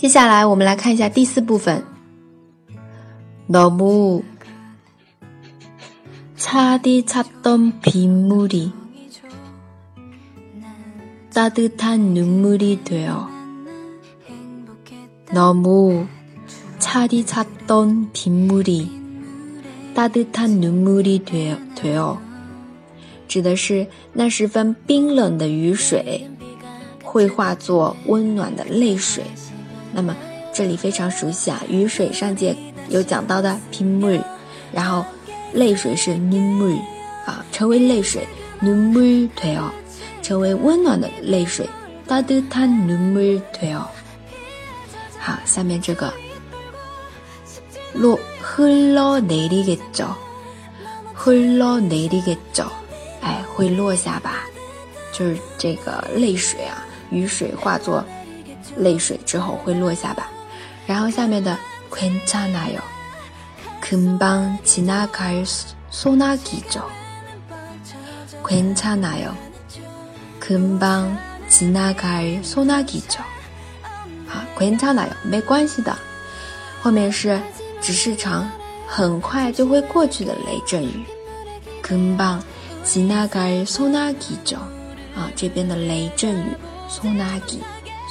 接下来我们来看一下第四部分。너무차디찼던빗물이따뜻한눈물이되어너무차디찼던빗물이따뜻한눈물이되되 어， 指的是那十分冰冷的雨水会化作温暖的泪水。 那么这里非常熟悉啊，雨水上节有讲到的빗 물， 然后泪水是눈 물， 啊，成为泪水눈물되 어， 成为温暖的泪水따뜻한눈물되 어。 好，下面这个落흘러내리겠 죠， 흘러내리겠 죠， 哎，会落下吧？就是这个泪水啊，雨水化作。 泪水之后会落下吧。然后下面的 Quintanayo， 금방지나갈소나기 죠。 Quintanayo， 금방지나갈소나기 죠。 啊，Quintanayo，没关系的。后面是只是场很快就会过去的雷阵雨。금방지나갈소나기 죠。 啊，这边的雷阵雨，소나기 나 기。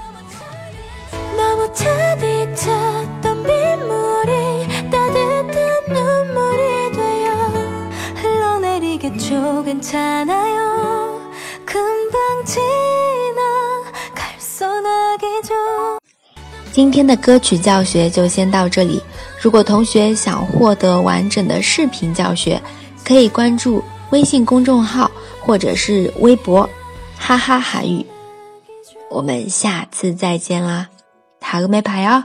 겠죠괜찮아요금방지나갈소나기죠今天的歌曲教学就先到这里。如果同学想获得完整的视频教学，可以关注微信公众号或者是微博“哈哈韩语”。我们下次再见啦，塔个没牌哦。